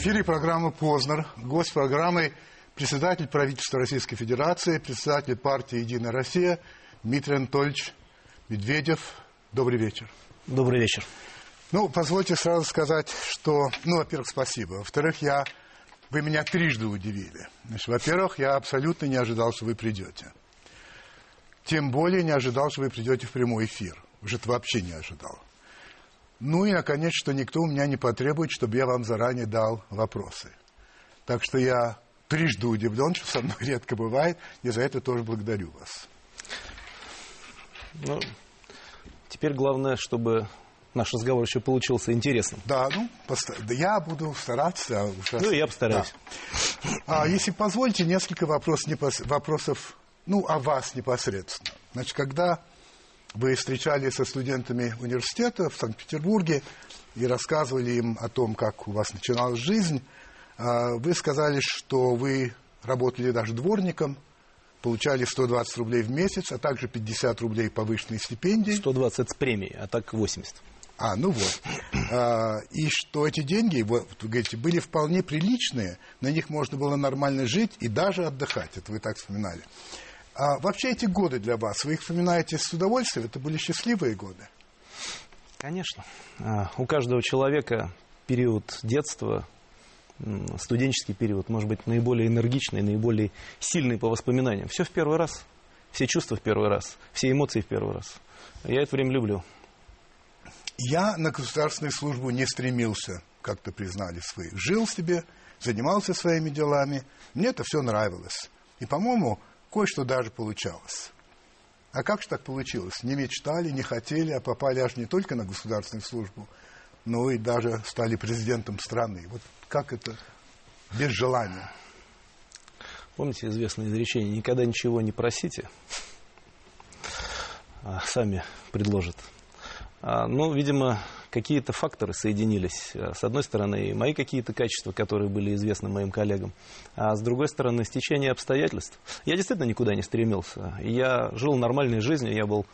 эфире программа «Познер». Гость программы – председатель правительства Российской Федерации, председатель партии «Единая Россия» Дмитрий Анатольевич Медведев. Добрый вечер. Добрый вечер. Ну, позвольте сразу сказать, что, ну, во-первых, спасибо. Во-вторых, я, вы меня трижды удивили. Значит, во-первых, я абсолютно не ожидал, что вы придете. Тем более не ожидал, что вы придете в прямой эфир. Уже это вообще не ожидал. Ну и, наконец, что никто у меня не потребует, чтобы я вам заранее дал вопросы. Так что я трижды удивлен, что со мной редко бывает, и за это тоже благодарю вас. Ну, теперь главное, чтобы наш разговор еще получился интересным. Да, ну, да я буду стараться. а уж раз- Ну, я постараюсь. Да. А если позволите, несколько вопрос, непос- вопросов, ну, о вас непосредственно. Значит, когда вы встречались со студентами университета в Санкт-Петербурге и рассказывали им о том, как у вас начиналась жизнь, а, вы сказали, что вы работали даже дворником, получали 120 рублей в месяц, а также 50 рублей повышенной стипендии. 120 с премией, а так 80. А, ну вот. А, и что эти деньги, вот, вы говорите, были вполне приличные, на них можно было нормально жить и даже отдыхать. Это вы так вспоминали. А вообще эти годы для вас, вы их вспоминаете с удовольствием? Это были счастливые годы? Конечно. А, У каждого человека период детства, студенческий период, может быть, наиболее энергичный, наиболее сильный по воспоминаниям. Все в первый раз. Все чувства в первый раз. Все эмоции в первый раз. Я это время люблю. Я на государственную службу не стремился, как-то признались вы. Жил себе, занимался своими делами. Мне это все нравилось. И, по-моему, кое-что даже получалось. А как же так получилось? Не мечтали, не хотели, а попали аж не только на государственную службу, но и даже стали президентом страны. Вот как это без желания? Помните известное изречение «Никогда ничего не просите, а сами предложат». А, Ну, видимо, какие-то факторы соединились. А, С одной стороны, мои какие-то качества, которые были известны моим коллегам, а с другой стороны, стечение обстоятельств. Я действительно никуда не стремился. Я жил нормальной жизнью, я был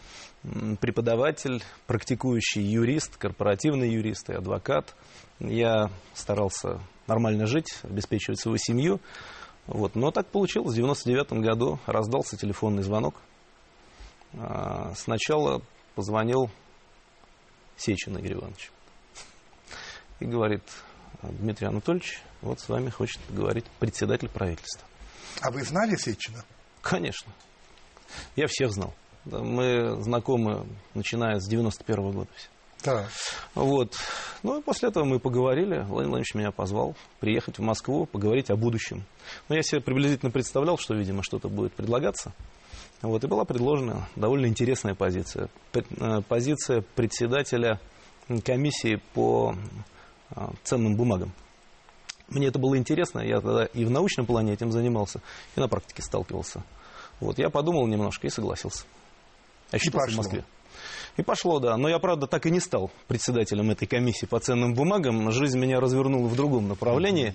преподаватель, практикующий юрист, корпоративный юрист и адвокат. Я старался нормально жить, обеспечивать свою семью. Вот. Но так получилось. В 99 году раздался телефонный звонок. А, Сначала позвонил Сечин Игорь Иванович. И говорит, Дмитрий Анатольевич, вот с вами хочет поговорить председатель правительства. А вы знали Сечина? Конечно. Я всех знал. Мы знакомы, начиная с 91 года. все. Да. Вот. Ну и после этого мы поговорили. Владимир Владимирович меня позвал приехать в Москву, поговорить о будущем. Но я себе приблизительно представлял, что, видимо, что-то будет предлагаться. Вот, и была предложена довольно интересная позиция. Э, Позиция председателя комиссии по э, ценным бумагам. Мне это было интересно, я тогда и в научном плане этим занимался, и на практике сталкивался. Вот, я подумал немножко и согласился. Очутился в пошло. Москве. И пошло, да. Но я, правда, так и не стал председателем этой комиссии по ценным бумагам. Жизнь меня развернула в другом направлении.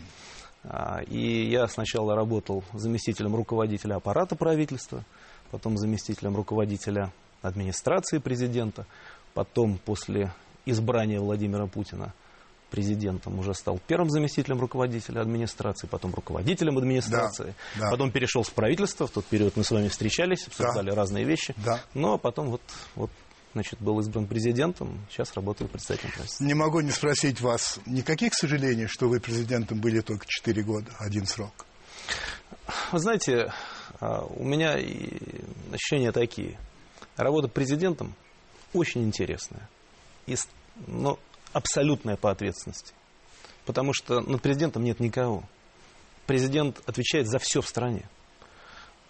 А, И я сначала работал заместителем руководителя аппарата правительства, потом заместителем руководителя администрации президента, потом после избрания Владимира Путина президентом уже стал первым заместителем руководителя администрации, потом руководителем администрации, Да, да. потом перешел с правительства, в тот период мы с вами встречались, обсуждали разные вещи, Да. но потом вот, вот значит, был избран президентом, сейчас работаю председателем правительства. Не могу не спросить вас, никаких сожалений, что вы президентом были только 4 года, один срок? Вы знаете, а, у меня ощущения такие. Работа президентом очень интересная. И, но абсолютная по ответственности. Потому что над президентом нет никого. Президент отвечает за все в стране.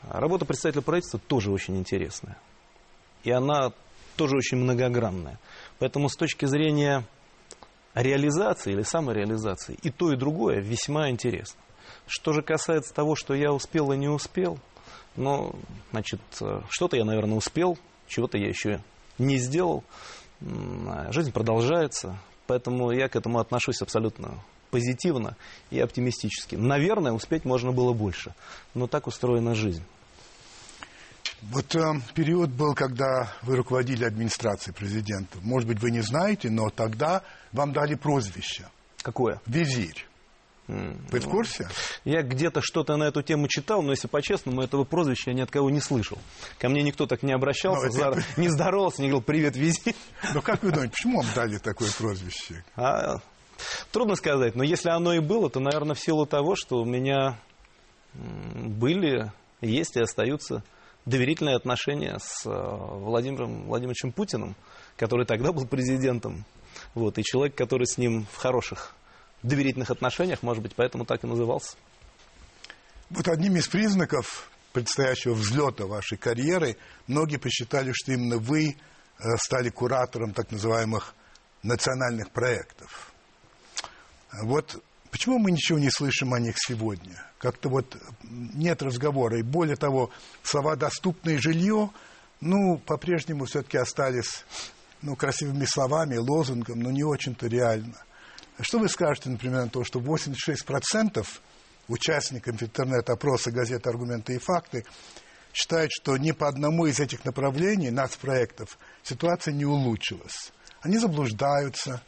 Работа представителя правительства тоже очень интересная. И она тоже очень многогранная. Поэтому с точки зрения реализации или самореализации и то, и другое весьма интересно. Что же касается того, что я успел и не успел, ну, значит, э, что-то я, наверное, успел, чего-то я еще не сделал. А Жизнь продолжается, поэтому я к этому отношусь абсолютно позитивно и оптимистически. Наверное, успеть можно было больше, но так устроена жизнь. Вот э, период был, когда вы руководили администрацией президента. Может быть, вы не знаете, но тогда вам дали прозвище Какое? «Визирь». Вы в курсе? Я где-то что-то на эту тему читал, но если по-честному, этого прозвища я ни от кого не слышал. Ко мне никто так не обращался, Ну, это- за- не здоровался, не говорил «привет, визит». Но как вы думаете, почему вам дали такое прозвище? А, трудно сказать, но если оно и было, то, наверное, в силу того, что у меня были, есть и остаются доверительные отношения с э, Владимиром Владимировичем Путиным, который тогда был президентом, вот, и человек, который с ним в хороших доверительных отношениях, может быть, поэтому так и назывался. Вот одним из признаков предстоящего взлета вашей карьеры многие посчитали, что именно вы э, стали куратором так называемых национальных проектов. Вот почему мы ничего не слышим о них сегодня? Как-то вот нет разговора. И более того, слова «доступное жилье», ну, по-прежнему все-таки остались ну, красивыми словами, лозунгом, но не очень-то реально. Что вы скажете, например, на то, что 86% участников интернет-опроса газеты «Аргументы и факты» считают, что ни по одному из этих направлений, нацпроектов, ситуация не улучшилась. Они заблуждаются.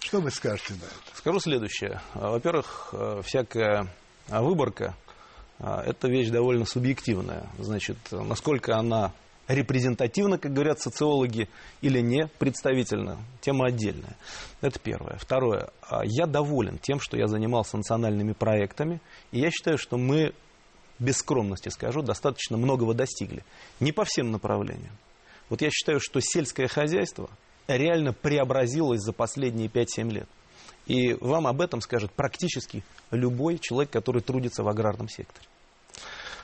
Что вы скажете на это? Скажу следующее. Во-первых, э, всякая выборка а, – это вещь довольно субъективная. Значит, насколько она репрезентативна, как говорят социологи, или не представительна, тема отдельная. Это первое. Второе. а, Я доволен тем, что я занимался национальными проектами, и я считаю, что мы, без скромности скажу, достаточно многого достигли. Не по всем направлениям. Вот я считаю, что сельское хозяйство реально преобразилось за последние 5-7 лет. И вам об этом скажет практически любой человек, который трудится в аграрном секторе.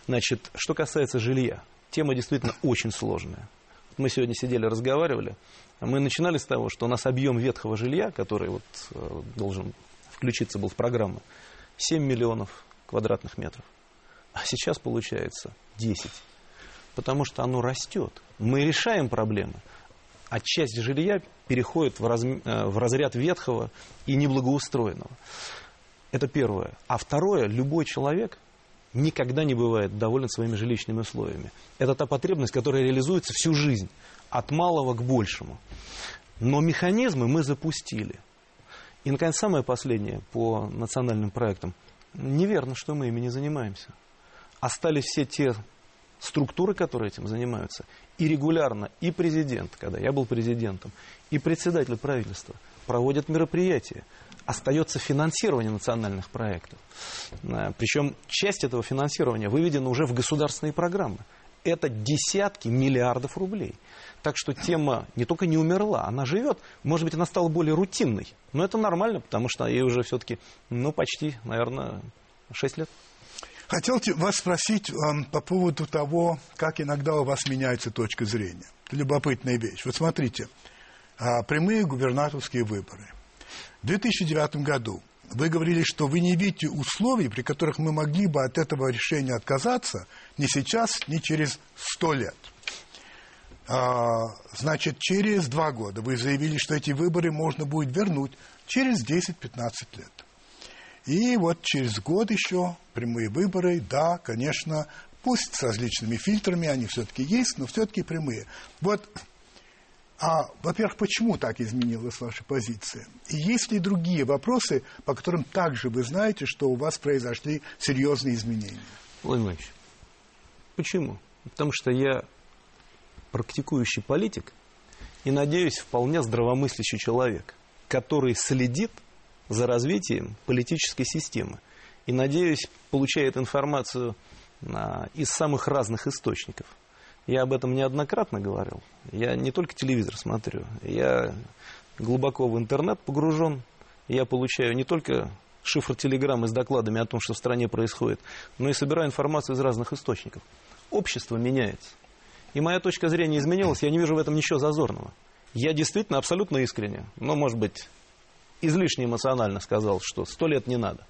Значит, что касается жилья, тема действительно очень сложная. Мы сегодня сидели, разговаривали. Мы начинали с того, что у нас объем ветхого жилья, который вот э, должен включиться был в программу, 7 миллионов квадратных метров. А сейчас получается 10. Потому что оно растет. Мы решаем проблемы, а часть жилья переходит в, разм- э, в разряд ветхого и неблагоустроенного. Это первое. А второе, любой человек никогда не бывает доволен своими жилищными условиями. Это та потребность, которая реализуется всю жизнь, от малого к большему. Но механизмы мы запустили. И, наконец, самое последнее по национальным проектам. Неверно, что мы ими не занимаемся. Остались все те структуры, которые этим занимаются. И регулярно и президент, когда я был президентом, и председатель правительства проводят мероприятия. Остается финансирование национальных проектов. Э, Причем часть этого финансирования выведена уже в государственные программы. Это десятки миллиардов рублей. Так что тема не только не умерла, она живет. Может быть, она стала более рутинной. Но это нормально, потому что ей уже все-таки, ну, почти, наверное, 6 лет. Хотел те- вас спросить эм, по поводу того, как иногда у вас меняется точка зрения. Это любопытная вещь. Вот смотрите, а, прямые губернаторские выборы. В 2009 году вы говорили, что вы не видите условий, при которых мы могли бы от этого решения отказаться ни сейчас, ни через сто лет. А, значит, через два года вы заявили, что эти выборы можно будет вернуть через 10-15 лет. И вот через год еще прямые выборы, да, конечно, пусть с различными фильтрами, они все-таки есть, но все-таки прямые. Вот, а, во-первых, почему так изменилась ваша позиция? И есть ли другие вопросы, по которым также вы знаете, что у вас произошли серьезные изменения? Владимир почему? Потому что я практикующий политик и, надеюсь, вполне здравомыслящий человек, который следит за развитием политической системы и, надеюсь, получает информацию а, из самых разных источников. Я об этом неоднократно говорил. Я не только телевизор смотрю, я глубоко в интернет погружен. Я получаю не только шифр телеграммы с докладами о том, что в стране происходит, но и собираю информацию из разных источников. Общество меняется. И моя точка зрения изменилась, я не вижу в этом ничего зазорного. Я действительно абсолютно искренне, но, может быть, излишне эмоционально сказал, что сто лет не надо.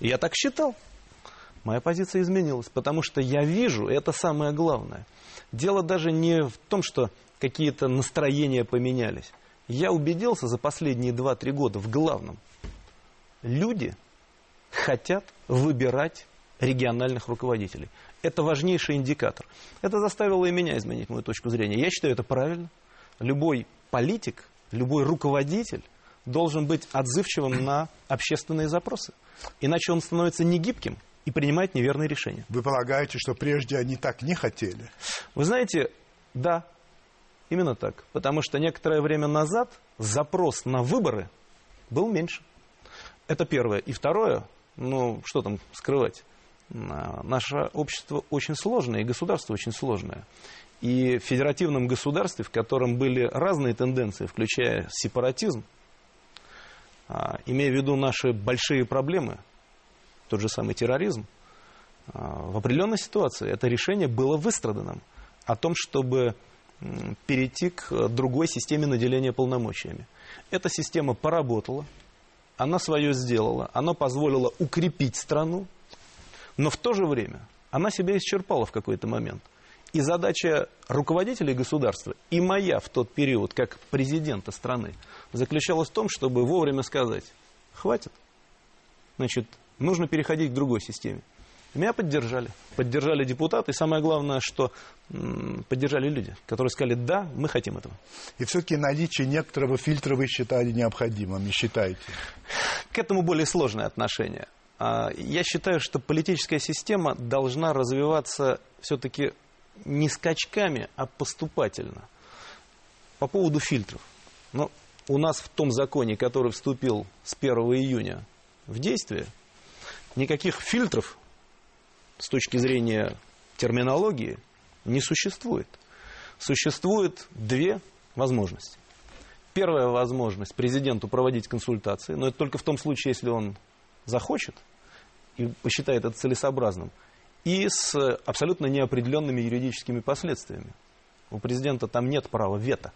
Я так считал. Моя позиция изменилась, потому что я вижу, и это самое главное. Дело даже не в том, что какие-то настроения поменялись. Я убедился за последние 2-3 года в главном. Люди хотят выбирать региональных руководителей. Это важнейший индикатор. Это заставило и меня изменить мою точку зрения. Я считаю это правильно. Любой политик, любой руководитель должен быть отзывчивым на общественные запросы. Иначе он становится негибким и принимает неверные решения. Вы полагаете, что прежде они так не хотели? Вы знаете, да, именно так. Потому что некоторое время назад запрос на выборы был меньше. Это первое. И второе, ну, что там скрывать? А, наше общество очень сложное, и государство очень сложное. И в федеративном государстве, в котором были разные тенденции, включая сепаратизм, имея в виду наши большие проблемы, тот же самый терроризм, а, в определенной ситуации это решение было выстраданным о том, чтобы перейти к другой системе наделения полномочиями. Эта система поработала, она свое сделала, она позволила укрепить страну, но в то же время она себя исчерпала в какой-то момент. И задача руководителей государства, и моя в тот период, как президента страны, заключалась в том, чтобы вовремя сказать, хватит, значит, нужно переходить к другой системе. Меня поддержали. Поддержали депутаты. И самое главное, что поддержали люди, которые сказали, да, мы хотим этого. И все-таки наличие некоторого фильтра вы считали необходимым, не считаете? К этому более сложное отношение. А, я считаю, что политическая система должна развиваться все-таки не скачками, а поступательно. По поводу фильтров. Ну, у нас в том законе, который вступил с 1 июня в действие, никаких фильтров с точки зрения терминологии не существует. Существует две возможности. Первая возможность президенту проводить консультации, но это только в том случае, если он захочет и посчитает это целесообразным, и с абсолютно неопределенными юридическими последствиями. У президента там нет права вето.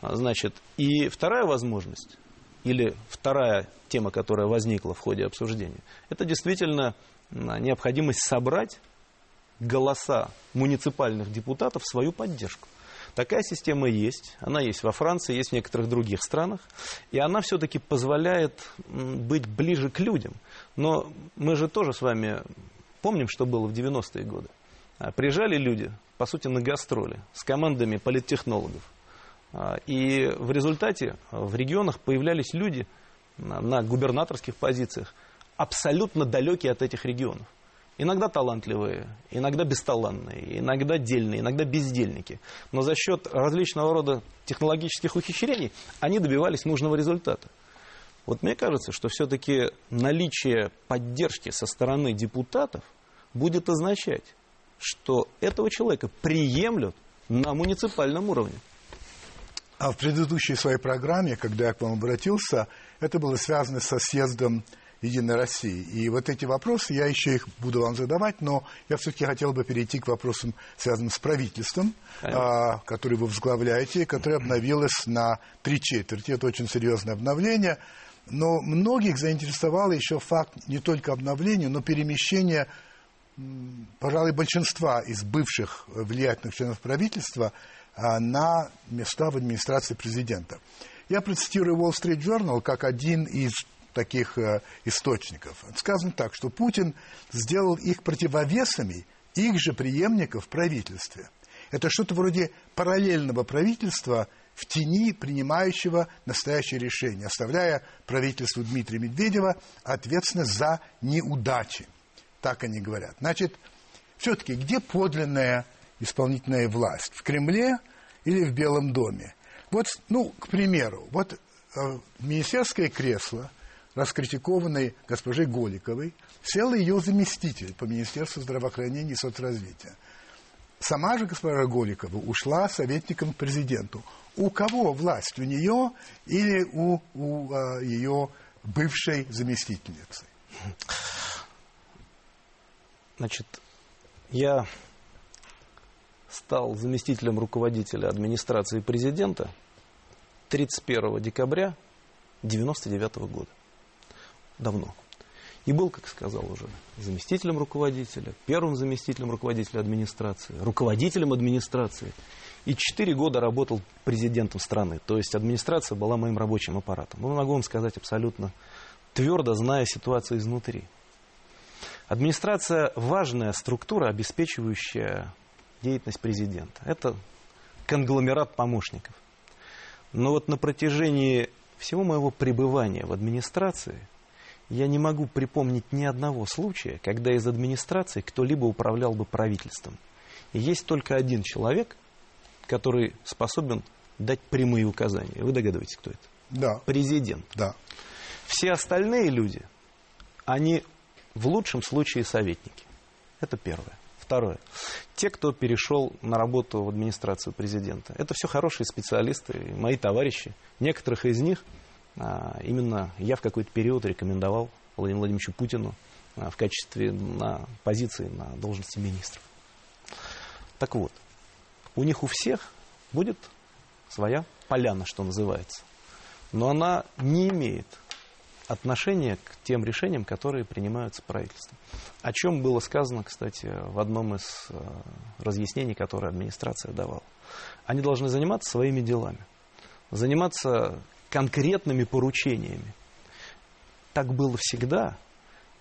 Значит, и вторая возможность, или вторая тема, которая возникла в ходе обсуждения, это действительно необходимость собрать голоса муниципальных депутатов в свою поддержку. Такая система есть, она есть во Франции, есть в некоторых других странах, и она все-таки позволяет быть ближе к людям. Но мы же тоже с вами помним, что было в 90-е годы. А, приезжали люди, по сути, на гастроли с командами политтехнологов. А, и в результате в регионах появлялись люди на губернаторских позициях, абсолютно далекие от этих регионов. Иногда талантливые, иногда бесталанные, иногда дельные, иногда бездельники. Но за счет различного рода технологических ухищрений они добивались нужного результата. Вот мне кажется, что все-таки наличие поддержки со стороны депутатов будет означать, что этого человека приемлют на муниципальном уровне. А в предыдущей своей программе, когда я к вам обратился, это было связано со съездом Единой России. И вот эти вопросы, я еще их буду вам задавать, но я все-таки хотел бы перейти к вопросам, связанным с правительством, а, который вы возглавляете, которое обновилось на три четверти. Это очень серьезное обновление. Но многих заинтересовало еще факт не только обновления, но перемещения, пожалуй, большинства из бывших влиятельных членов правительства а, на места в администрации президента. Я процитирую Wall Street Journal как один из таких э, источников. Сказано так, что Путин сделал их противовесами их же преемников в правительстве. Это что-то вроде параллельного правительства в тени принимающего настоящее решение, оставляя правительству Дмитрия Медведева ответственность за неудачи. Так они говорят. Значит, все-таки где подлинная исполнительная власть? В Кремле или в Белом доме? Вот, ну, к примеру, вот э, министерское кресло раскритикованной госпожей Голиковой, сел ее заместитель по Министерству здравоохранения и соцразвития. Сама же госпожа Голикова ушла советником к президенту. У кого власть? У нее или у, у а, ее бывшей заместительницы? Значит, я стал заместителем руководителя администрации президента 31 декабря 1999 года давно. И был, как сказал уже, заместителем руководителя, первым заместителем руководителя администрации, руководителем администрации. И четыре года работал президентом страны. То есть администрация была моим рабочим аппаратом. Ну, могу вам сказать абсолютно твердо, зная ситуацию изнутри. Администрация – важная структура, обеспечивающая деятельность президента. Это конгломерат помощников. Но вот на протяжении всего моего пребывания в администрации я не могу припомнить ни одного случая, когда из администрации кто-либо управлял бы правительством. И есть только один человек, который способен дать прямые указания. Вы догадываетесь, кто это? Да. Президент. Да. Все остальные люди, они в лучшем случае советники. Это первое. Второе. Те, кто перешел на работу в администрацию президента. Это все хорошие специалисты, мои товарищи. Некоторых из них именно я в какой-то период рекомендовал Владимиру Владимировичу Путину а, в качестве на позиции на должности министров. Так вот, у них у всех будет своя поляна, что называется. Но она не имеет отношения к тем решениям, которые принимаются правительством. О чем было сказано, кстати, в одном из э, разъяснений, которое администрация давала. Они должны заниматься своими делами, заниматься конкретными поручениями. Так было всегда,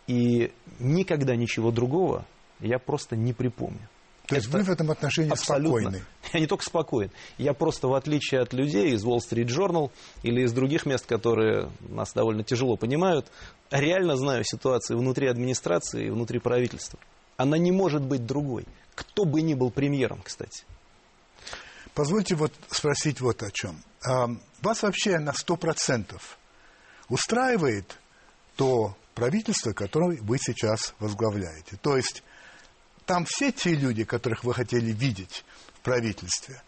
и никогда ничего другого я просто не припомню. То есть вы в этом отношении абсолютно. спокойны? Я не только спокоен. Я просто, в отличие от людей из Wall Street Journal или из других мест, которые нас довольно тяжело понимают, реально знаю ситуацию внутри администрации и внутри правительства. Она не может быть другой. Кто бы ни был премьером, кстати. Позвольте вот спросить вот о чем. Вас вообще на сто процентов устраивает то правительство, которое вы сейчас возглавляете? То есть там все те люди, которых вы хотели видеть в правительстве,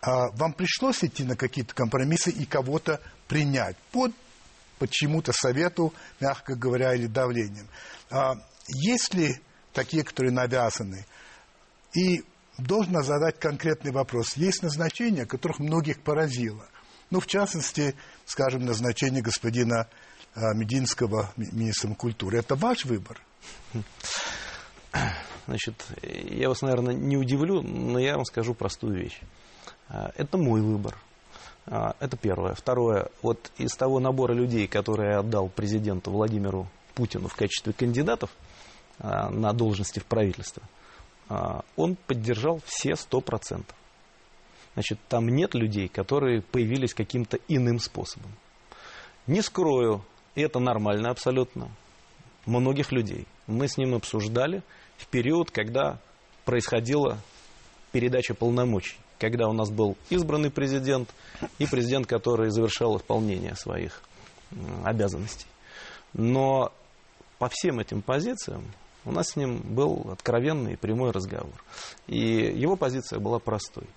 а вам пришлось идти на какие-то компромиссы и кого-то принять под почему-то совету, мягко говоря, или давлением. А есть ли такие, которые навязаны? И должен задать конкретный вопрос. Есть назначения, которых многих поразило. Ну, в частности, скажем, назначение господина а, Мединского министром культуры. Это ваш выбор? Значит, я вас, наверное, не удивлю, но я вам скажу простую вещь. А, это мой выбор. А, это первое. Второе. Вот из того набора людей, которые я отдал президенту Владимиру Путину в качестве кандидатов на должности в правительстве, он поддержал все сто процентов. Значит, там нет людей, которые появились каким-то иным способом. Не скрою, это нормально абсолютно. Многих людей. Мы с ним обсуждали, в период, когда происходила передача полномочий, когда у нас был избранный президент и президент, который завершал исполнение своих обязанностей. Но по всем этим позициям у нас с ним был откровенный и прямой разговор. И его позиция была простой.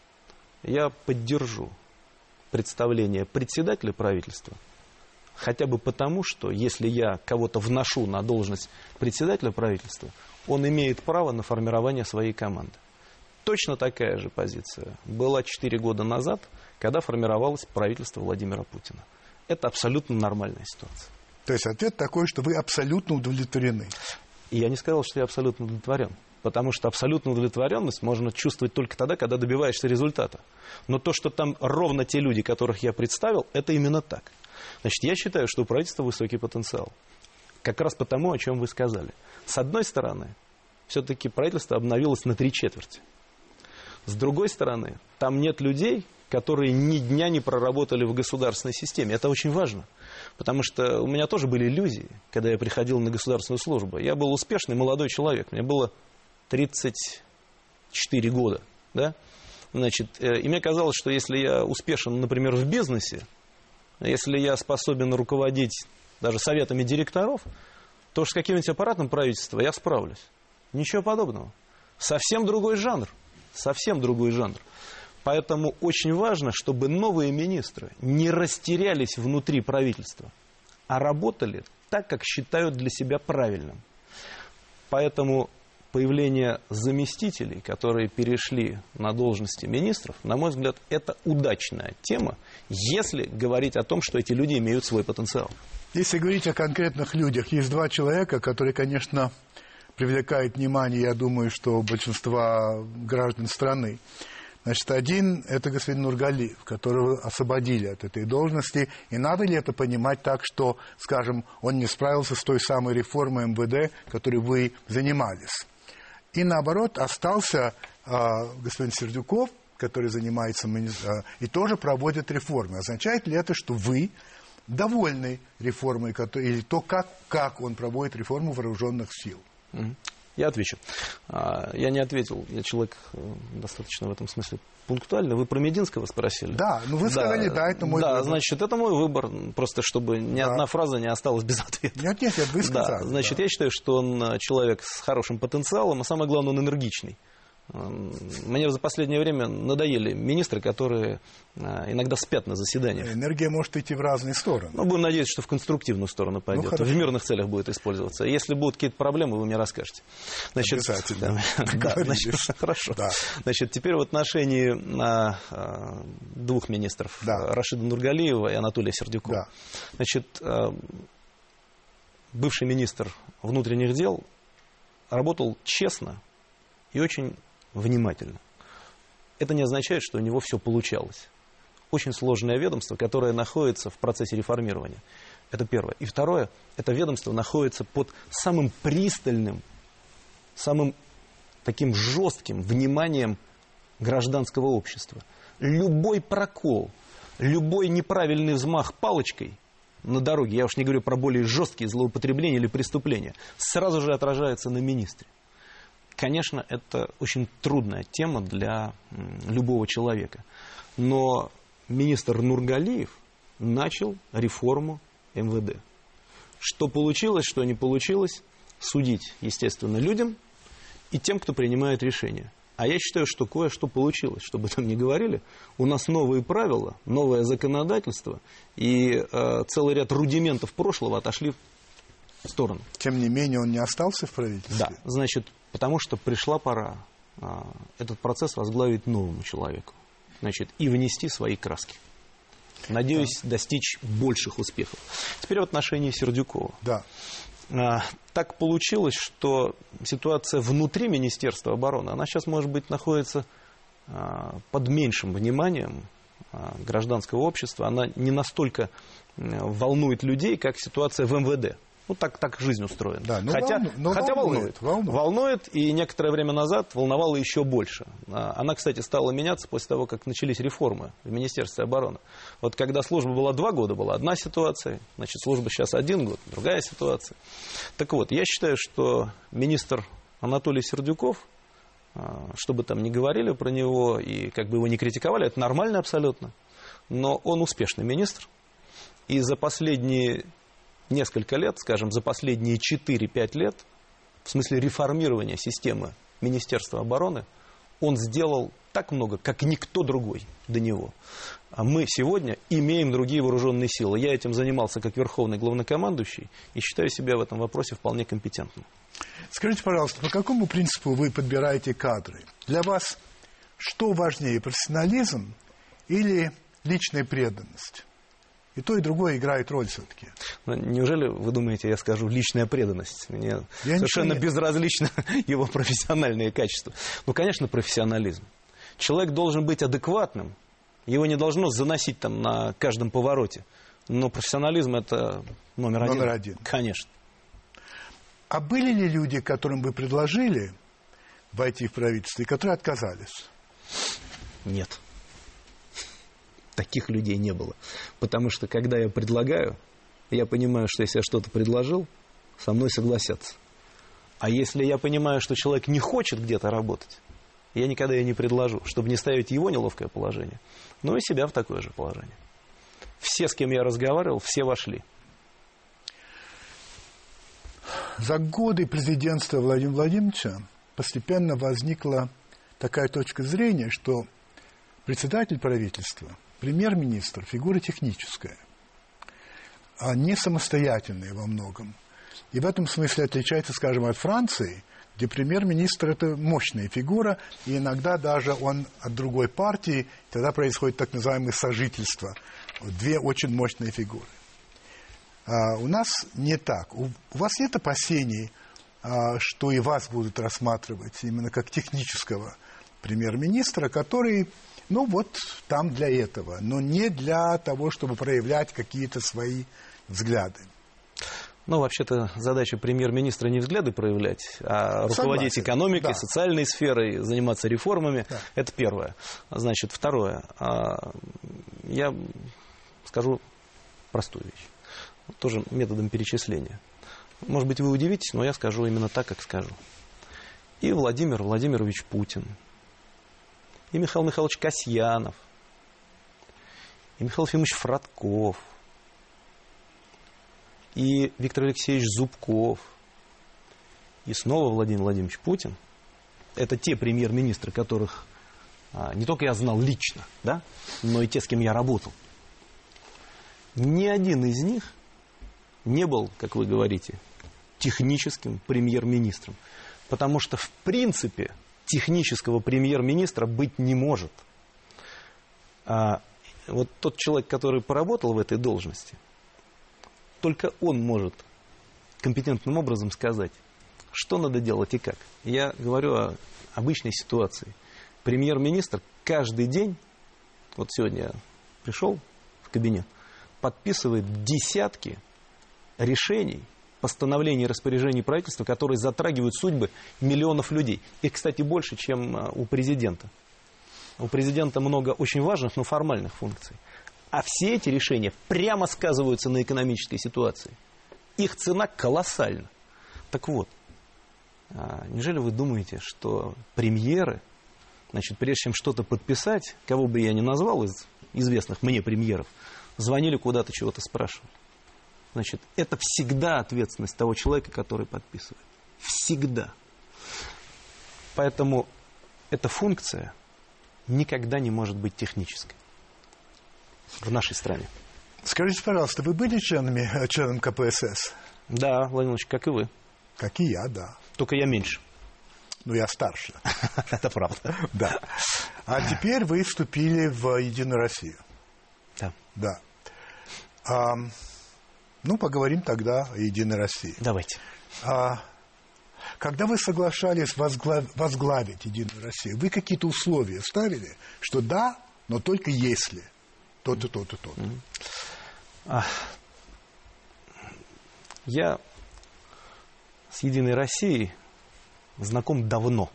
Я поддержу представление председателя правительства, хотя бы потому, что если я кого-то вношу на должность председателя правительства, он имеет право на формирование своей команды. Точно такая же позиция была 4 года назад, когда формировалось правительство Владимира Путина. Это абсолютно нормальная ситуация. То есть ответ такой, что вы абсолютно удовлетворены. И я не сказал, что я абсолютно удовлетворен. Потому что абсолютную удовлетворенность можно чувствовать только тогда, когда добиваешься результата. Но то, что там ровно те люди, которых я представил, это именно так. Значит, я считаю, что у правительства высокий потенциал. Как раз потому, о чем вы сказали. С одной стороны, все-таки правительство обновилось на три четверти. С другой стороны, там нет людей, которые ни дня не проработали в государственной системе. Это очень важно. Потому что у меня тоже были иллюзии, когда я приходил на государственную службу. Я был успешный молодой человек. Мне было 34 года. Да? Значит, э, и мне казалось, что если я успешен, например, в бизнесе, если я способен руководить даже советами директоров, то с каким-нибудь аппаратом правительства я справлюсь. Ничего подобного. Совсем другой жанр. Совсем другой жанр. Поэтому очень важно, чтобы новые министры не растерялись внутри правительства, а работали так, как считают для себя правильным. Поэтому появление заместителей, которые перешли на должности министров, на мой взгляд, это удачная тема, если говорить о том, что эти люди имеют свой потенциал. Если говорить о конкретных людях, есть два человека, которые, конечно, привлекают внимание, я думаю, что большинства граждан страны. Значит, один – это господин Нургалиев, которого освободили от этой должности. И надо ли это понимать так, что, скажем, он не справился с той самой реформой МВД, которой вы занимались? И наоборот, остался э, господин Сердюков, который занимается, э, и тоже проводит реформы. Означает ли это, что вы довольны реформой, или то, как, как он проводит реформу вооруженных сил. Я отвечу. А, я не ответил. Я человек э, достаточно в этом смысле пунктуальный. Вы про Мединского спросили? Да, ну вы сказали, да, это мой да, выбор. Да, значит, это мой выбор. Просто чтобы ни да. одна фраза не осталась без ответа. Нет, нет, нет вы сказали. Да, значит, да. я считаю, что он э, человек с хорошим потенциалом, а самое главное, он энергичный. Мне за последнее время надоели министры, которые а, иногда спят на заседаниях. Энергия может идти в разные стороны. Ну, будем надеяться, что в конструктивную сторону пойдет. Ну, в мирных целях будет использоваться. Если будут какие-то проблемы, вы мне расскажете. Значит, Обязательно. Да, значит, хорошо. Да. Значит, теперь в отношении а, а, двух министров, да. Рашида Нургалиева и Анатолия Сердюкова. Да. Значит, бывший министр внутренних дел работал честно и очень внимательно. Это не означает, что у него все получалось. Очень сложное ведомство, которое находится в процессе реформирования. Это первое. И второе, это ведомство находится под самым пристальным, самым таким жестким вниманием гражданского общества. Любой прокол, любой неправильный взмах палочкой на дороге, я уж не говорю про более жесткие злоупотребления или преступления, сразу же отражается на министре. Конечно, это очень трудная тема для любого человека. Но министр Нургалиев начал реформу МВД. Что получилось, что не получилось, судить, естественно, людям и тем, кто принимает решения. А я считаю, что кое-что получилось, чтобы там не говорили. У нас новые правила, новое законодательство, и э, целый ряд рудиментов прошлого отошли в сторону. Тем не менее, он не остался в правительстве? Да, значит, потому что пришла пора а, этот процесс возглавить новому человеку. Значит, и внести свои краски. Надеюсь да. достичь больших успехов. Теперь в отношении Сердюкова. Да. А, так получилось, что ситуация внутри Министерства обороны, она сейчас, может быть, находится а, под меньшим вниманием гражданского общества. Она не настолько волнует людей, как ситуация в МВД. Ну, так, так жизнь устроена. Да, но хотя волну, но хотя волнует, волнует. Волнует, и некоторое время назад волновало еще больше. А, она, кстати, стала меняться после того, как начались реформы в Министерстве обороны. Вот когда служба была два года, была одна ситуация, значит, служба сейчас один год, другая ситуация. Так вот, я считаю, что министр Анатолий Сердюков, а, что бы там ни говорили про него, и как бы его не критиковали, это нормально абсолютно. Но он успешный министр. И за последние несколько лет, скажем, за последние 4-5 лет, в смысле реформирования системы Министерства обороны, он сделал так много, как никто другой до него. А мы сегодня имеем другие вооруженные силы. Я этим занимался как верховный главнокомандующий и считаю себя в этом вопросе вполне компетентным. Скажите, пожалуйста, по какому принципу вы подбираете кадры? Для вас что важнее, профессионализм или личная преданность? И то, и другое играет роль все-таки. Но неужели вы думаете, я скажу личная преданность? Мне я совершенно безразлично его профессиональные качества. Ну, конечно, профессионализм. Человек должен быть адекватным. Его не должно заносить там на каждом повороте. Но профессионализм это номер один. Номер один. Конечно. А были ли люди, которым вы предложили войти в правительство, и которые отказались? Нет таких людей не было. Потому что, когда я предлагаю, я понимаю, что если я что-то предложил, со мной согласятся. А если я понимаю, что человек не хочет где-то работать, я никогда ее не предложу, чтобы не ставить его неловкое положение, но и себя в такое же положение. Все, с кем я разговаривал, все вошли. За годы президентства Владимира Владимировича постепенно возникла такая точка зрения, что председатель правительства – премьер-министр – фигура техническая, а не самостоятельная во многом. И в этом смысле отличается, скажем, от Франции, где премьер-министр – это мощная фигура, и иногда даже он от другой партии, тогда происходит так называемое сожительство. Две очень мощные фигуры. А у нас не так. У, у вас нет опасений, а, что и вас будут рассматривать именно как технического премьер-министра, который ну вот там для этого, но не для того, чтобы проявлять какие-то свои взгляды. Ну, вообще-то задача премьер-министра не взгляды проявлять, а руководить Согласен. экономикой, да. социальной сферой, заниматься реформами. Да. Это первое. Значит, второе. А, я скажу простую вещь. Тоже методом перечисления. Может быть, вы удивитесь, но я скажу именно так, как скажу. И Владимир Владимирович Путин, и Михаил Михайлович Касьянов, и Михаил Ефимович Фродков, и Виктор Алексеевич Зубков, и снова Владимир Владимирович Путин. Это те премьер-министры, которых а, не только я знал лично, да, но и те, с кем я работал. Ни один из них не был, как вы говорите, техническим премьер-министром. Потому что, в принципе, технического премьер-министра быть не может. А вот тот человек, который поработал в этой должности, только он может компетентным образом сказать, что надо делать и как. Я говорю о обычной ситуации. Премьер-министр каждый день, вот сегодня пришел в кабинет, подписывает десятки решений, постановлений и распоряжений правительства, которые затрагивают судьбы миллионов людей. Их, кстати, больше, чем а, у президента. У президента много очень важных, но формальных функций. А все эти решения прямо сказываются на экономической ситуации. Их цена колоссальна. Так вот, а, неужели вы думаете, что премьеры, значит, прежде чем что-то подписать, кого бы я ни назвал из известных мне премьеров, звонили куда-то, чего-то спрашивали? Значит, это всегда ответственность того человека, который подписывает. Всегда. Поэтому эта функция никогда не может быть технической в нашей стране. Скажите, пожалуйста, вы были членами, э, членом КПСС? Да, Владимир Ильич, как и вы. Как и я, да. Только я меньше. Ну, я старше. Это правда. Да. А теперь вы вступили в Единую Россию. Да. Да. Ну, поговорим тогда о Единой России. Давайте. А, когда вы соглашались возглав... возглавить Единую Россию, вы какие-то условия ставили, что да, но только если то-то, то-то, то-то. Я с Единой Россией знаком давно.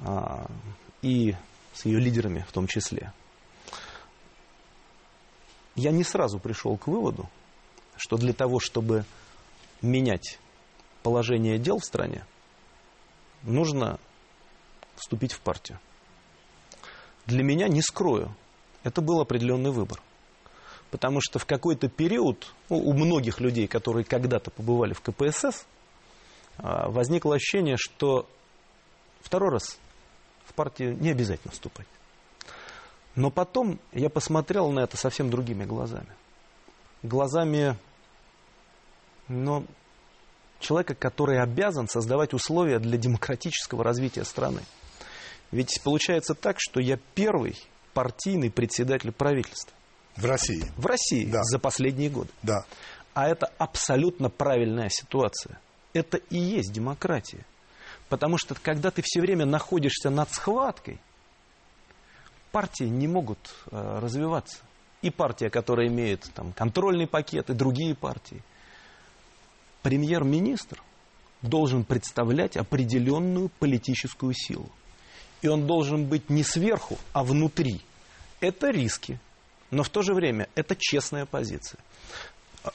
А, и с ее лидерами в том числе. Я не сразу пришел к выводу, что для того, чтобы менять положение дел в стране, нужно вступить в партию. Для меня, не скрою, это был определенный выбор. Потому что в какой-то период ну, у многих людей, которые когда-то побывали в КПСС, а, возникло ощущение, что второй раз в партию не обязательно вступать. Но потом я посмотрел на это совсем другими глазами. Глазами но человека, который обязан создавать условия для демократического развития страны. Ведь получается так, что я первый партийный председатель правительства. В России? В России да. за последние годы. Да. А это абсолютно правильная ситуация. Это и есть демократия. Потому что когда ты все время находишься над схваткой, партии не могут э, развиваться. И партия, которая имеет там, контрольный пакет, и другие партии премьер-министр должен представлять определенную политическую силу. И он должен быть не сверху, а внутри. Это риски, но в то же время это честная позиция.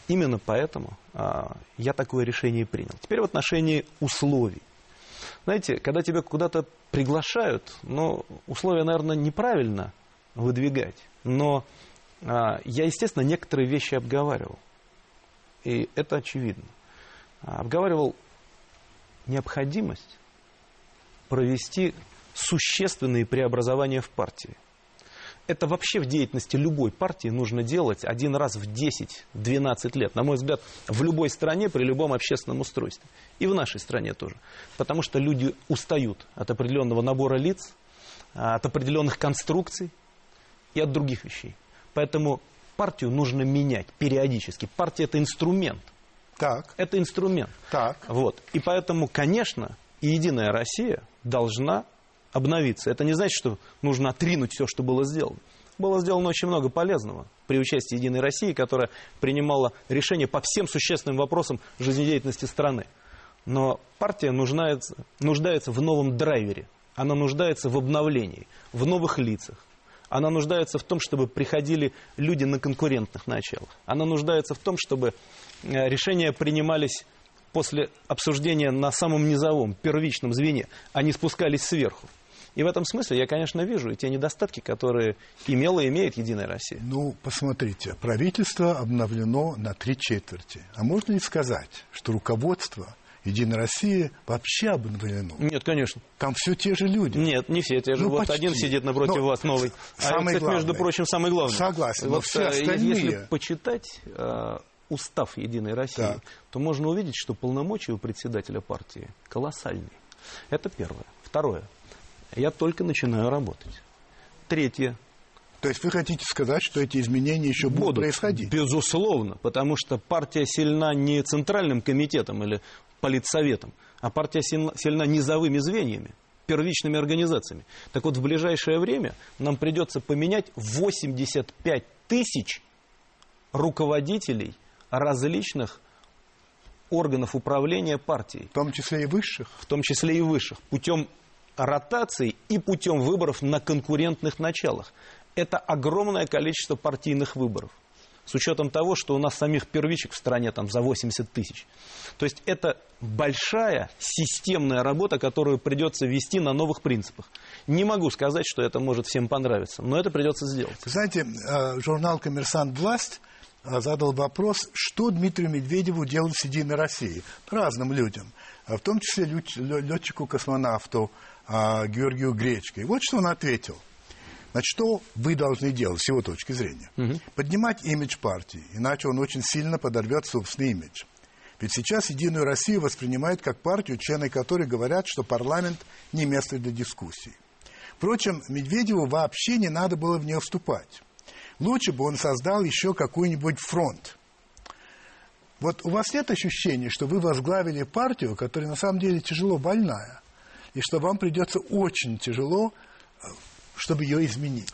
Именно поэтому а, я такое решение принял. Теперь в отношении условий. Знаете, когда тебя куда-то приглашают, ну, условия, наверное, неправильно выдвигать. Но а, я, естественно, некоторые вещи обговаривал. И это очевидно обговаривал необходимость провести существенные преобразования в партии. Это вообще в деятельности любой партии нужно делать один раз в 10-12 лет. На мой взгляд, в любой стране, при любом общественном устройстве. И в нашей стране тоже. Потому что люди устают от определенного набора лиц, от определенных конструкций и от других вещей. Поэтому партию нужно менять периодически. Партия – это инструмент. Так. Это инструмент. Так. Вот. И поэтому, конечно, и Единая Россия должна обновиться. Это не значит, что нужно отринуть все, что было сделано. Было сделано очень много полезного при участии Единой России, которая принимала решения по всем существенным вопросам жизнедеятельности страны. Но партия нуждается, нуждается в новом драйвере. Она нуждается в обновлении, в новых лицах, Она нуждается в том, чтобы приходили люди на конкурентных началах. Она нуждается в том, чтобы решения принимались после обсуждения на самом низовом, первичном звене, а не спускались сверху. И в этом смысле я, конечно, вижу и те недостатки, которые имела и имеет Единая Россия. Ну, посмотрите, правительство обновлено на три четверти. А можно ли сказать, что руководство Единой России вообще обновлено? Нет, конечно. Там все те же люди. Нет, не все те же. Ну, вот почти. один сидит напротив Но вас новый. Самый а, кстати, между прочим, самый главный. Согласен. Вот, все э, остальные... Если почитать э, устав Единой России, так. то можно увидеть, что полномочия у председателя партии колоссальные. Это первое. Второе. Я только начинаю работать. Третье. То есть вы хотите сказать, что эти изменения еще будут, будут происходить? Безусловно, потому что партия сильна не центральным комитетом или политсоветом, а партия сильна низовыми звеньями, первичными организациями. Так вот, в ближайшее время нам придется поменять 85 тысяч руководителей различных органов управления партией. В том числе и высших? В том числе и высших. Путем ротации и путем выборов на конкурентных началах. Это огромное количество партийных выборов. С учетом того, что у нас самих первичек в стране там за 80 тысяч. То есть это большая системная работа, которую придется вести на новых принципах. Не могу сказать, что это может всем понравиться, но это придется сделать. Знаете, э, журнал «Коммерсант. Власть» задал вопрос, что Дмитрию Медведеву делать с «Единой Россией» разным людям, в том числе летчику-космонавту, а, Георгию Гречко. И вот что он ответил. Значит, что вы должны делать с его точки зрения? Угу. Поднимать имидж партии, иначе он очень сильно подорвет собственный имидж. Ведь сейчас Единую Россию воспринимают как партию, члены которой говорят, что парламент не место для дискуссий. Впрочем, Медведеву вообще не надо было в нее вступать. Лучше бы он создал еще какой-нибудь фронт. Вот у вас нет ощущения, что вы возглавили партию, которая на самом деле тяжело больная, и что вам придется очень тяжело, э, чтобы ее изменить.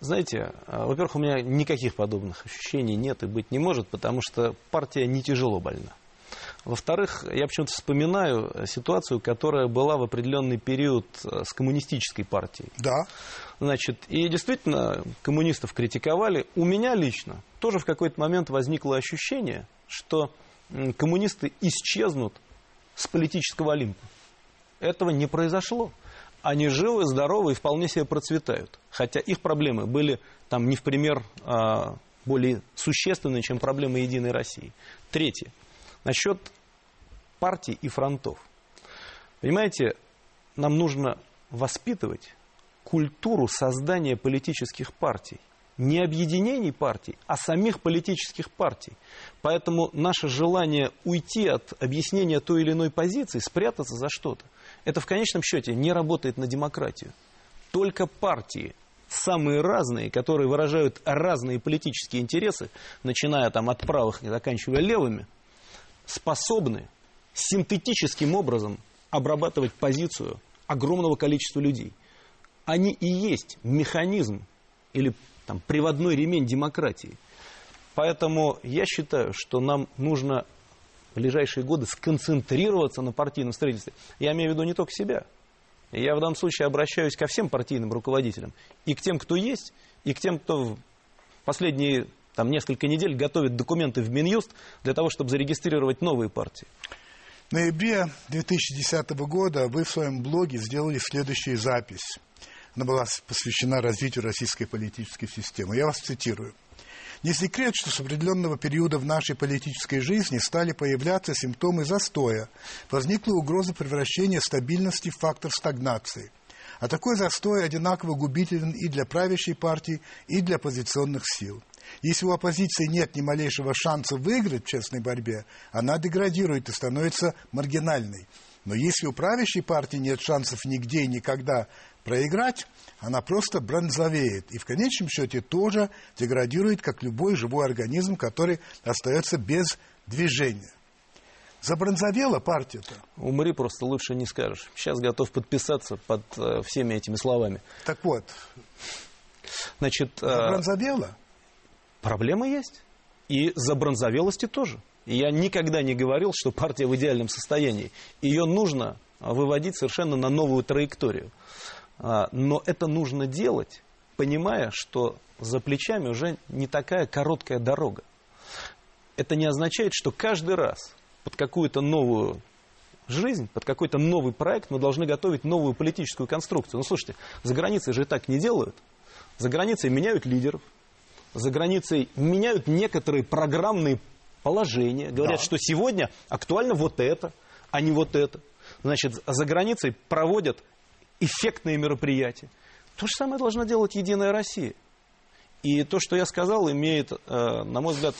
Знаете, э, во-первых, у меня никаких подобных ощущений нет и быть не может, потому что партия не тяжело больна. Во-вторых, я почему-то вспоминаю ситуацию, которая была в определенный период э, с коммунистической партией. Да. Значит, и действительно, коммунистов критиковали. У меня лично тоже в какой-то момент возникло ощущение, что коммунисты исчезнут с политического Олимпа. Этого не произошло. Они живы, здоровы и вполне себе процветают. Хотя их проблемы были там не в пример а, более существенные, чем проблемы Единой России. Третье. Насчет партий и фронтов. Понимаете, нам нужно воспитывать культуру создания политических партий не объединений партий, а самих политических партий. Поэтому наше желание уйти от объяснения той или иной позиции, спрятаться за что-то, это в конечном счете не работает на демократию. Только партии, самые разные, которые выражают разные политические интересы, начиная там от правых и заканчивая левыми, способны синтетическим образом обрабатывать позицию огромного количества людей. Они и есть механизм или там, приводной ремень демократии. Поэтому я считаю, что нам нужно в ближайшие годы сконцентрироваться на партийном строительстве. Я имею в виду не только себя. Я в данном случае обращаюсь ко всем партийным руководителям. И к тем, кто есть, и к тем, кто в последние там, несколько недель готовит документы в Минюст для того, чтобы зарегистрировать новые партии. В ноябре 2010 года вы в своем блоге сделали следующую запись. Она была посвящена развитию российской политической системы. Я вас цитирую. Не секрет, что с определенного периода в нашей политической жизни стали появляться симптомы застоя. Возникла угроза превращения стабильности в фактор стагнации. А такой застой одинаково губителен и для правящей партии, и для оппозиционных сил. Если у оппозиции нет ни малейшего шанса выиграть в честной борьбе, она деградирует и становится маргинальной. Но если у правящей партии нет шансов нигде и никогда проиграть, она просто бронзовеет. И в конечном счете тоже деградирует, как любой живой организм, который остается без движения. Забронзовела партия-то? Умри просто лучше не скажешь. Сейчас готов подписаться под э, всеми этими словами. Так вот. Значит, э, Забронзовела? Проблема есть. И забронзовелости тоже. Я никогда не говорил, что партия в идеальном состоянии. Ее нужно выводить совершенно на новую траекторию. А, но это нужно делать, понимая, что за плечами уже не такая короткая дорога. Это не означает, что каждый раз под какую-то новую жизнь, под какой-то новый проект мы должны готовить новую политическую конструкцию. Ну, слушайте, за границей же так не делают. За границей меняют лидеров, за границей меняют некоторые программные положения. Говорят, да. что сегодня актуально вот это, а не вот это. Значит, за границей проводят эффектные мероприятия. То же самое должна делать Единая Россия. И то, что я сказал, имеет, э, на мой взгляд,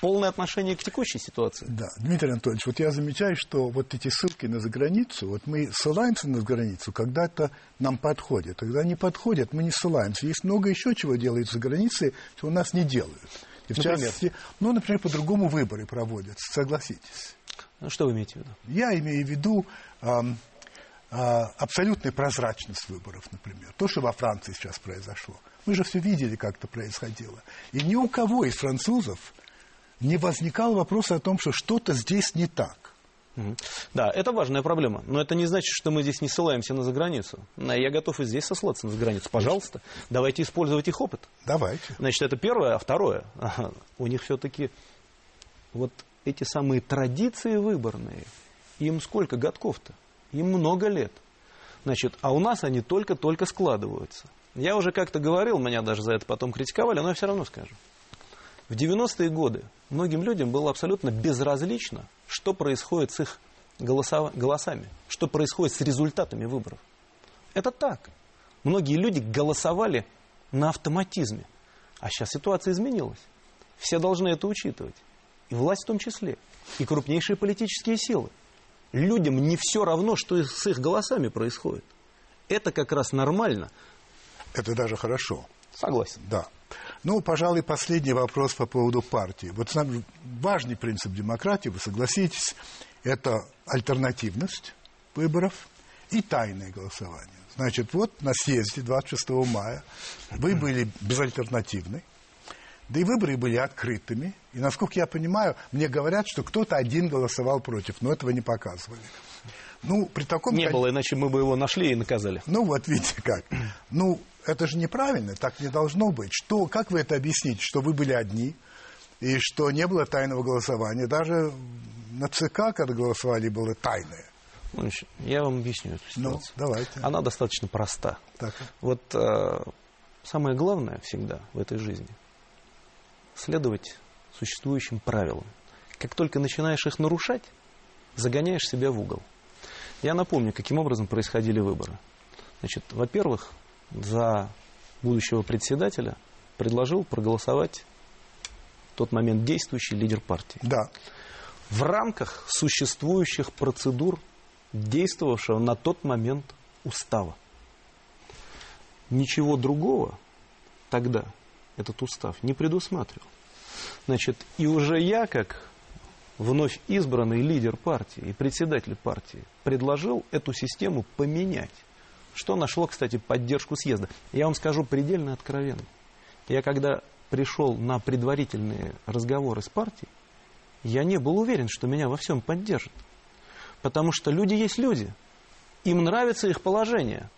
полное отношение к текущей ситуации. Да, Дмитрий Анатольевич, вот я замечаю, что вот эти ссылки на заграницу, вот мы ссылаемся на заграницу, когда это нам подходит. Когда не подходит, мы не ссылаемся. Есть много еще чего делают за границей, чего у нас не делают. И в например? частности, ну, например, по-другому выборы проводятся, согласитесь. Ну, что вы имеете в виду? Я имею в виду эм, э, абсолютную прозрачность выборов, например. То, что во Франции сейчас произошло. Мы же все видели, как это происходило. И ни у кого из французов не возникал вопрос о том, что что-то здесь не так. Да, это важная проблема. Но это не значит, что мы здесь не ссылаемся на заграницу. Я готов и здесь сослаться на заграницу. Пожалуйста, давайте использовать их опыт. Давайте. Значит, это первое. А второе, у них все-таки вот эти самые традиции выборные, им сколько годков-то? Им много лет. Значит, а у нас они только-только складываются. Я уже как-то говорил, меня даже за это потом критиковали, но я все равно скажу. В 90-е годы многим людям было абсолютно безразлично, что происходит с их голосами, что происходит с результатами выборов. Это так. Многие люди голосовали на автоматизме. А сейчас ситуация изменилась. Все должны это учитывать. И власть в том числе. И крупнейшие политические силы. Людям не все равно, что с их голосами происходит. Это как раз нормально. Это даже хорошо. Согласен. Да. Ну, пожалуй, последний вопрос по поводу партии. Вот важный принцип демократии, вы согласитесь, это альтернативность выборов и тайное голосование. Значит, вот на съезде 26 мая вы были безальтернативны, да и выборы были открытыми. И, насколько я понимаю, мне говорят, что кто-то один голосовал против, но этого не показывали. Ну, при таком... Не было, иначе мы бы его нашли и наказали. Ну, вот видите как. Ну, это же неправильно, так не должно быть. Что, как вы это объясните, что вы были одни, и что не было тайного голосования? Даже на ЦК, когда голосовали, было тайное. Ну, я вам объясню эту ну, ситуацию. Ну, давайте. Она достаточно проста. Так. Вот э, самое главное всегда в этой жизни следовать существующим правилам. Как только начинаешь их нарушать, загоняешь себя в угол. Я напомню, каким образом происходили выборы. Значит, во-первых, за будущего председателя предложил проголосовать в тот момент действующий лидер партии. Да. В рамках существующих процедур, действовавшего на тот момент устава. Ничего другого тогда этот устав не предусматривал. Значит, и уже я, как вновь избранный лидер партии и председатель партии, предложил эту систему поменять. Что нашло, кстати, поддержку съезда. Я вам скажу предельно откровенно. Я когда пришел на предварительные разговоры с партией, я не был уверен, что меня во всем поддержат. Потому что люди есть люди. Им нравится их положение.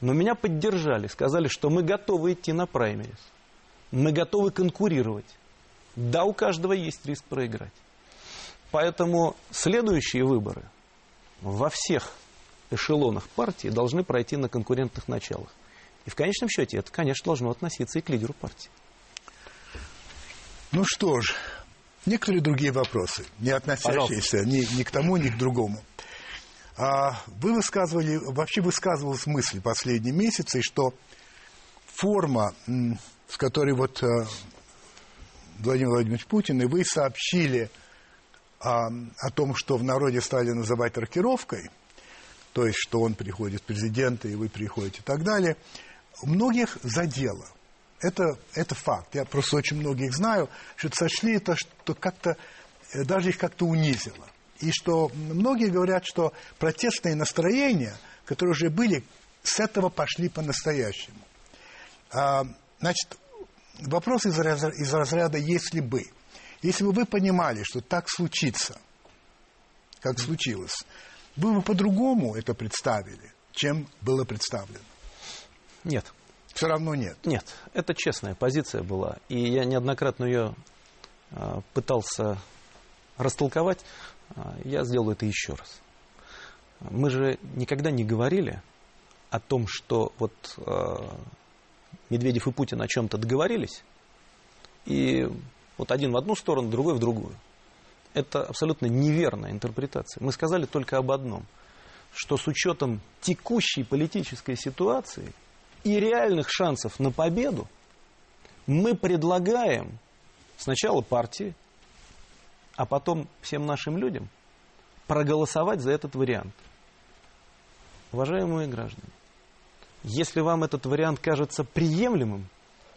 Но меня поддержали, сказали, что мы готовы идти на праймерис. Мы готовы конкурировать. Да, у каждого есть риск проиграть. Поэтому следующие выборы во всех эшелонах партии должны пройти на конкурентных началах. И в конечном счете это, конечно, должно относиться и к лидеру партии. Ну что ж, некоторые другие вопросы, не относящиеся ни, ни к тому, ни к другому. А вы высказывали, вообще высказывалась мысль последние месяцы, что форма, с которой вот э, Владимир Владимирович Путин и вы сообщили о, о том, что в народе стали называть рокировкой – то есть, что он приходит президента, и вы приходите и так далее, многих задело. Это, это факт. Я просто очень многих знаю, что сочли это, что как-то, э, даже их как-то унизило. И что многие говорят, что протестные настроения, которые уже были, с этого пошли по-настоящему. А, значит, вопрос из из разряда «если бы». Если бы вы понимали, что так случится, как случилось, вы бы по-другому это представили, чем было представлено. Нет. Все равно нет. Нет, это честная позиция была. И я неоднократно ее э, пытался растолковать. Э, я сделаю это еще раз. Мы же никогда не говорили о том, что вот э, Медведев и Путин о чем-то договорились, и вот один в одну сторону, другой в другую. Это абсолютно неверная интерпретация. Мы сказали только об одном, что с учетом текущей политической ситуации и реальных шансов на победу, мы предлагаем сначала партии, а потом всем нашим людям проголосовать за этот вариант. Уважаемые граждане, если вам этот вариант кажется приемлемым,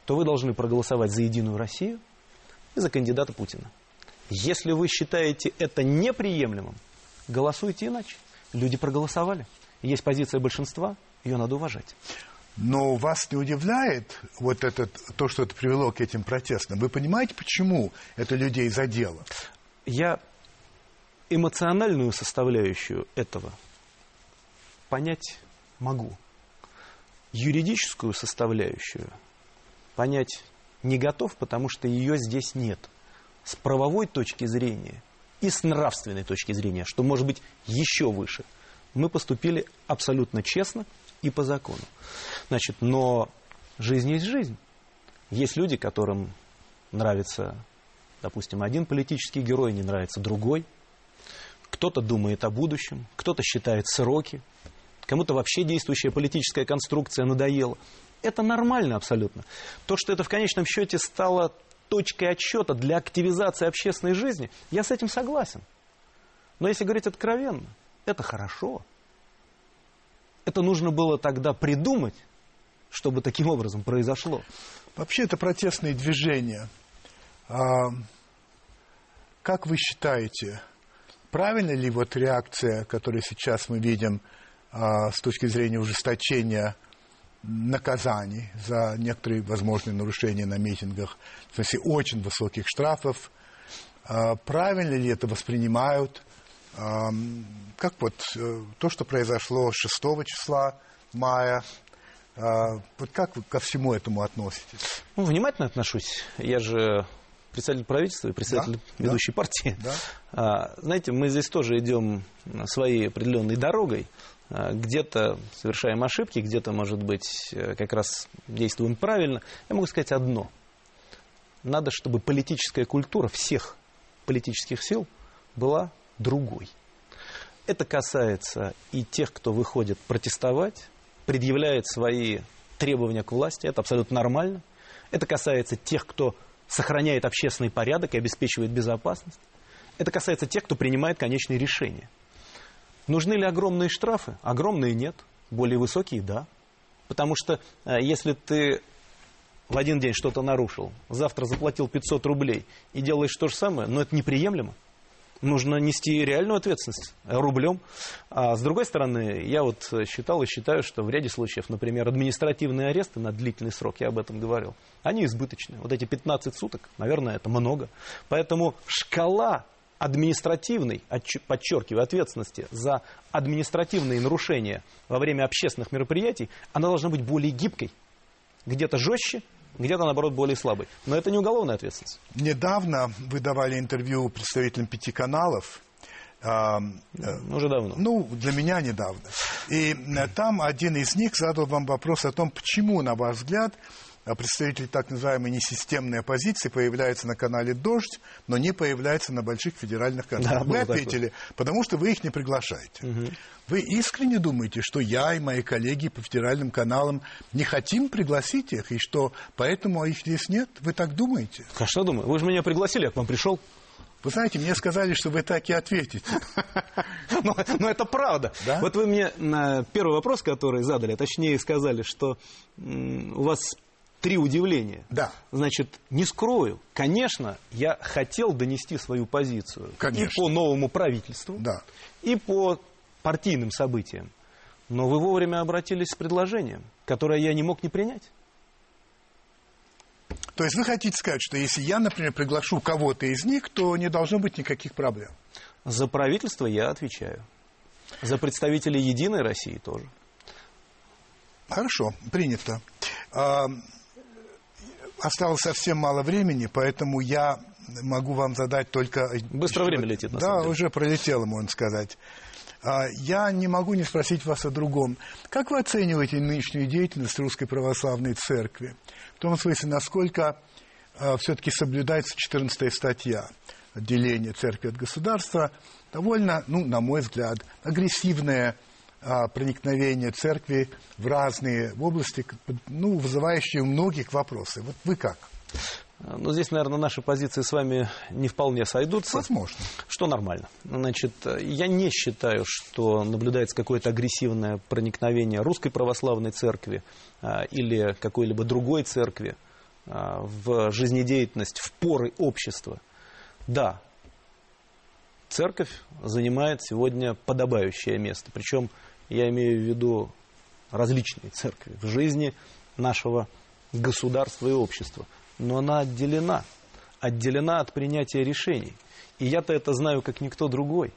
то вы должны проголосовать за Единую Россию и за кандидата Путина. Если вы считаете это неприемлемым, голосуйте иначе. Люди проголосовали. Есть позиция большинства, ее надо уважать. Но вас не удивляет вот это, то, что это привело к этим протестам? Вы понимаете, почему это людей задело? Я эмоциональную составляющую этого понять могу. Юридическую составляющую понять не готов, потому что ее здесь нет. С правовой точки зрения и с нравственной точки зрения, что может быть еще выше, мы поступили абсолютно честно и по закону. Значит, но жизнь есть жизнь. Есть люди, которым нравится, допустим, один политический герой, не нравится другой. Кто-то думает о будущем, кто-то считает сроки, кому-то вообще действующая политическая конструкция надоела. Это нормально абсолютно. То, что это в конечном счете стало точкой отсчета для активизации общественной жизни, я с этим согласен. Но если говорить откровенно, это хорошо. Это нужно было тогда придумать, чтобы таким образом произошло. Вообще это протестные движения. А, как вы считаете, правильно ли вот реакция, которую сейчас мы видим а, с точки зрения ужесточения наказаний за некоторые возможные нарушения на митингах, в смысле очень высоких штрафов. А, правильно ли это воспринимают? А, как вот э, то, что произошло 6 числа мая, а, вот как вы ко всему этому относитесь? Ну, внимательно отношусь. Я же представитель правительства и представитель да, ведущей да, партии. Да. Знаете, мы здесь тоже идем своей определенной дорогой. А, где-то совершаем ошибки, где-то, может быть, э, как раз действуем правильно. Я могу сказать одно. Надо, чтобы политическая культура всех политических сил была другой. Это касается и тех, кто выходит протестовать, предъявляет свои требования к власти. Это абсолютно нормально. Это касается тех, кто сохраняет общественный порядок и обеспечивает безопасность. Это касается тех, кто принимает конечные решения. Нужны ли огромные штрафы? Огромные нет. Более высокие – да. Потому что э, если ты в один день что-то нарушил, завтра заплатил 500 рублей и делаешь то же самое, но это неприемлемо. Нужно нести реальную ответственность рублем. А с другой стороны, я вот считал и считаю, что в ряде случаев, например, административные аресты на длительный срок, я об этом говорил, они избыточны. Вот эти 15 суток, наверное, это много. Поэтому шкала административной, подчеркиваю, ответственности за административные нарушения во время общественных мероприятий, она должна быть более гибкой. Где-то жестче, где-то, наоборот, более слабой. Но это не уголовная ответственность. Недавно вы давали интервью представителям пяти каналов. Э, Уже давно. Ну, для меня недавно. И э, там один из них задал вам вопрос о том, почему, на ваш взгляд, а представители так называемой несистемной оппозиции появляются на канале «Дождь», но не появляются на больших федеральных каналах. Да, вы ответили, такое. потому что вы их не приглашаете. Угу. Вы искренне думаете, что я и мои коллеги по федеральным каналам не хотим пригласить их, и что поэтому их здесь нет? Вы так думаете? Конечно, думаю. Вы же меня пригласили, я к вам пришел. Вы знаете, мне сказали, что вы так и ответите. но, но это правда. Да? Вот вы мне на первый вопрос, который задали, точнее сказали, что у вас три удивления. Да. Значит, не скрою, конечно, я хотел донести свою позицию конечно. и по новому правительству, да. и по партийным событиям. Но вы вовремя обратились с предложением, которое я не мог не принять. То есть вы хотите сказать, что если я, например, приглашу кого-то из них, то не должно быть никаких проблем? За правительство я отвечаю. За представителей Единой России тоже. Хорошо, принято. Осталось совсем мало времени, поэтому я могу вам задать только... Быстро время летит, на Да, уже пролетело, можно сказать. А, я не могу не спросить вас о другом. Как вы оцениваете нынешнюю деятельность Русской Православной Церкви? В том смысле, насколько а, все-таки соблюдается 14 статья отделения церкви от государства, довольно, ну, на мой взгляд, агрессивное а, проникновение церкви в разные области, ну, вызывающие у многих вопросы. Вот вы как? Ну, здесь, наверное, наши позиции с вами не вполне сойдутся. Возможно. Что нормально. Значит, я не считаю, что наблюдается какое-то агрессивное проникновение русской православной церкви а, или какой-либо другой церкви а, в жизнедеятельность, в поры общества. Да, церковь занимает сегодня подобающее место. Причем я имею в виду различные церкви в жизни нашего государства и общества – но она отделена. Отделена от принятия решений. И я-то это знаю, как никто другой.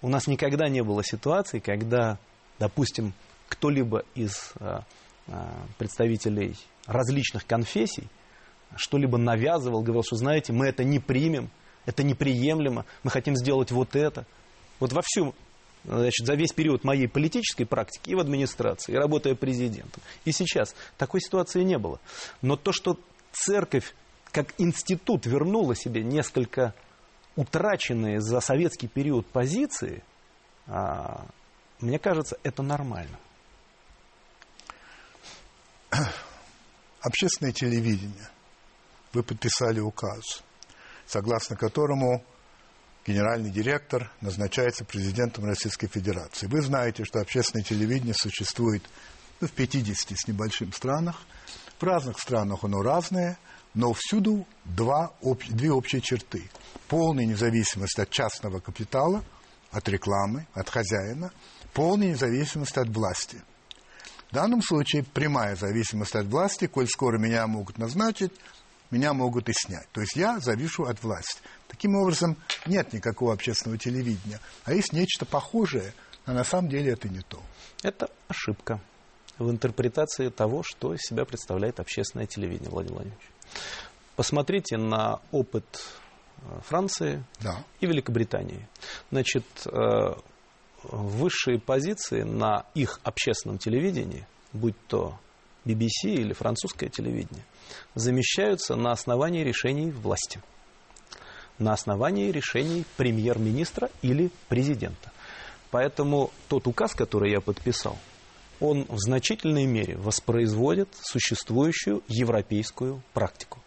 У нас никогда не было ситуации, когда, допустим, кто-либо из а, а, представителей различных конфессий что-либо навязывал, говорил, что, знаете, мы это не примем, это неприемлемо, мы хотим сделать вот это. Вот во всем, значит, за весь период моей политической практики и в администрации, и работая президентом. И сейчас такой ситуации не было. Но то, что церковь как институт вернула себе несколько утраченные за советский период позиции, а, мне кажется, это нормально. Общественное телевидение. Вы подписали указ, согласно которому генеральный директор назначается президентом Российской Федерации. Вы знаете, что общественное телевидение существует ну, в 50 с небольшим странах – в разных странах оно разное, но всюду два, две общие черты. Полная независимость от частного капитала, от рекламы, от хозяина, полная независимость от власти. В данном случае прямая зависимость от власти, коль скоро меня могут назначить, меня могут и снять. То есть я завишу от власти. Таким образом, нет никакого общественного телевидения. А есть нечто похожее, а на самом деле это не то. Это ошибка в интерпретации того, что из себя представляет общественное телевидение, Владимир Владимирович. Посмотрите на опыт э, Франции да. и Великобритании. Значит, э, высшие позиции на их общественном телевидении, будь то BBC или французское телевидение, замещаются на основании решений власти, на основании решений премьер-министра или президента. Поэтому тот указ, который я подписал, он в значительной мере воспроизводит существующую европейскую практику.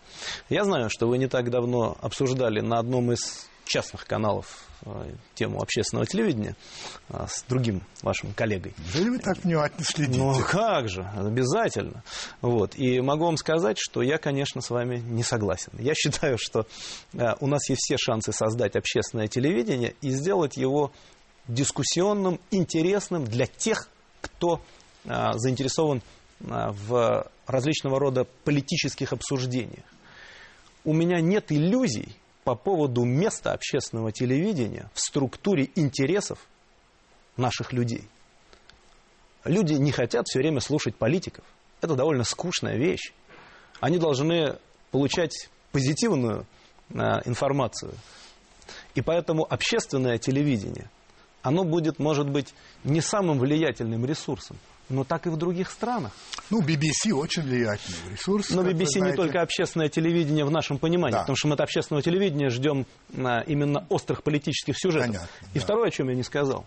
Я знаю, что вы не так давно обсуждали на одном из частных каналов э, тему общественного телевидения э, с другим вашим коллегой. Неужели вы так внимательно следите? Ну как же, обязательно. Вот. И могу вам сказать, что я, конечно, с вами не согласен. Я считаю, что э, у нас есть все шансы создать общественное телевидение и сделать его дискуссионным, интересным для тех, кто заинтересован в различного рода политических обсуждениях. У меня нет иллюзий по поводу места общественного телевидения в структуре интересов наших людей. Люди не хотят все время слушать политиков. Это довольно скучная вещь. Они должны получать позитивную а, информацию. И поэтому общественное телевидение, оно будет, может быть, не самым влиятельным ресурсом но так и в других странах. Ну, BBC очень влиятельный ресурс. Но BBC не только общественное телевидение в нашем понимании, да. потому что мы от общественного телевидения ждем а, именно острых политических сюжетов. Понятно, и да. второе, о чем я не сказал.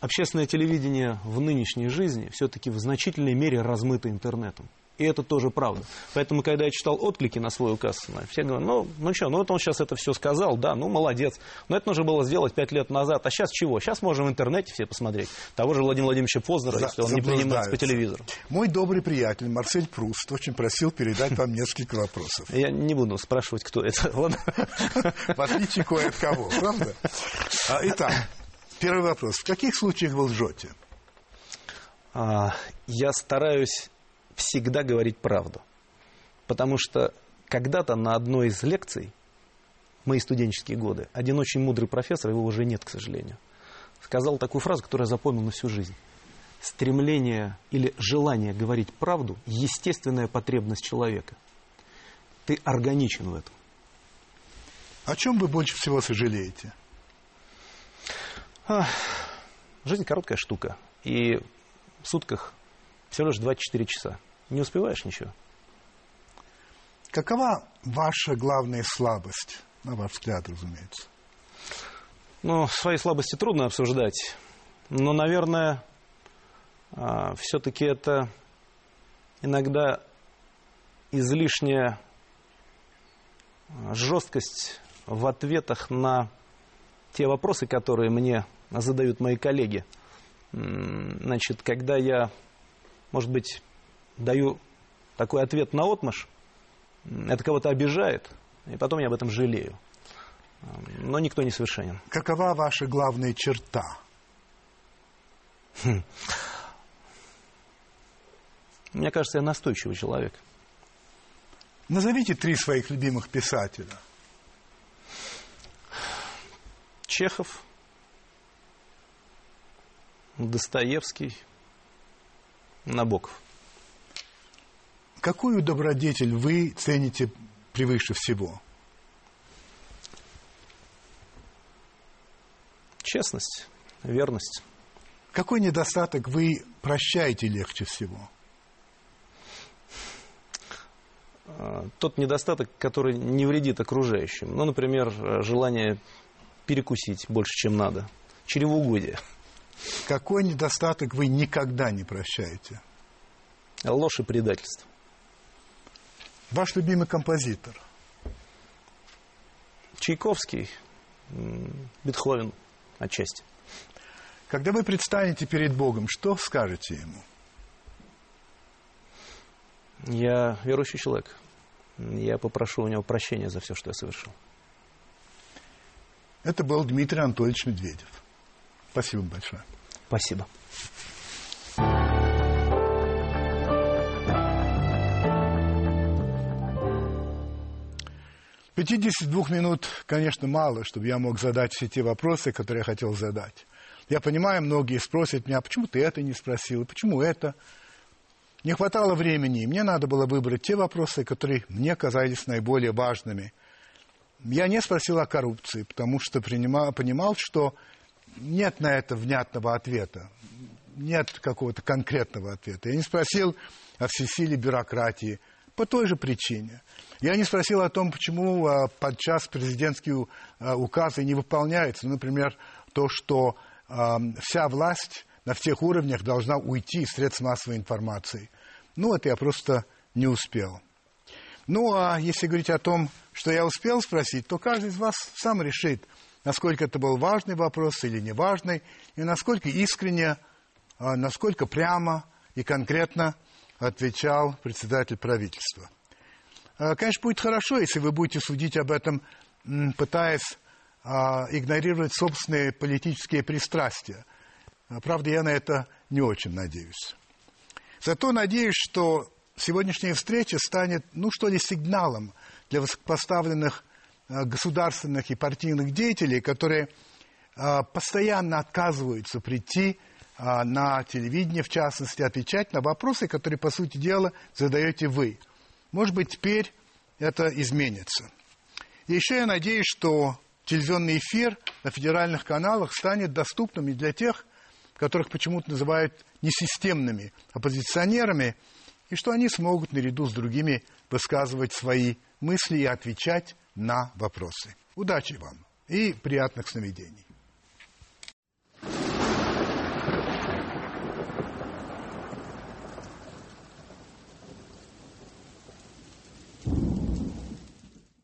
Общественное телевидение в нынешней жизни все-таки в значительной мере размыто интернетом. И это тоже правда. Поэтому, когда я читал отклики на свой указ, все говорят, ну, ну что, ну вот он сейчас это все сказал, да, ну молодец. Но это нужно было сделать пять лет назад. А сейчас чего? Сейчас можем в интернете все посмотреть. Того же Владимира Владимировича Познера, За, если он не принимается по телевизору. Мой добрый приятель Марсель Пруст очень просил передать вам несколько вопросов. Я не буду спрашивать, кто это. В отличие кое от кого, правда? А, итак, первый вопрос. В каких случаях вы лжете? А, я стараюсь всегда говорить правду. Потому что когда-то на одной из лекций, мои студенческие годы, один очень мудрый профессор, его уже нет, к сожалению, сказал такую фразу, которую я запомнил на всю жизнь. стремление или желание говорить правду – естественная потребность человека. Ты органичен в этом. О чем вы больше всего сожалеете? Ах, жизнь короткая штука. И в сутках всего лишь 24 часа. Не успеваешь ничего. Какова ваша главная слабость, на ваш взгляд, разумеется? Ну, свои слабости трудно обсуждать. Но, наверное, а, все-таки это иногда излишняя а, жесткость в ответах на те вопросы, которые мне задают мои коллеги. Значит, когда я, может быть, даю такой ответ на отмаш, это кого-то обижает, и потом я об этом жалею. Но никто не совершенен. Какова ваша главная черта? Хм. Мне кажется, я настойчивый человек. Назовите три своих любимых писателя. Чехов, Достоевский, Набоков. Какую добродетель вы цените превыше всего? Честность, верность. Какой недостаток вы прощаете легче всего? А, тот недостаток, который не вредит окружающим. Ну, например, желание перекусить больше, чем надо. Чревоугодие. Какой недостаток вы никогда не прощаете? Ложь и предательство. Ваш любимый композитор? Чайковский, Бетховен отчасти. Когда вы предстанете перед Богом, что скажете Ему? Я верующий человек. Я попрошу у него прощения за все, что я совершил. Это был Дмитрий Анатольевич Медведев. Спасибо большое. Спасибо. 52 минут, конечно, мало, чтобы я мог задать все те вопросы, которые я хотел задать. Я понимаю, многие спросят меня, почему ты это не спросил, почему это. Не хватало времени, и мне надо было выбрать те вопросы, которые мне казались наиболее важными. Я не спросил о коррупции, потому что принимал, понимал, что нет на это внятного ответа, нет какого-то конкретного ответа. Я не спросил о всесилии бюрократии по той же причине – я не спросил о том, почему а, подчас президентские а, указы не выполняются. Например, то, что а, вся власть на всех уровнях должна уйти из средств массовой информации. Ну, это я просто не успел. Ну, а если говорить о том, что я успел спросить, то каждый из вас сам решит, насколько это был важный вопрос или неважный, и насколько искренне, насколько прямо и конкретно отвечал председатель правительства. Э, конечно, будет хорошо, если вы будете судить об этом, пытаясь а, игнорировать собственные политические пристрастия. Правда, я на это не очень надеюсь. Зато надеюсь, что сегодняшняя встреча станет, ну что ли, сигналом для высокопоставленных государственных и партийных деятелей, которые постоянно отказываются прийти на телевидение, в частности, отвечать на вопросы, которые, по сути дела, задаете вы – может быть, теперь это изменится. И еще я надеюсь, что телевизионный эфир на федеральных каналах станет доступным и для тех, которых почему-то называют несистемными оппозиционерами, и что они смогут наряду с другими высказывать свои мысли и отвечать на вопросы. Удачи вам и приятных сновидений.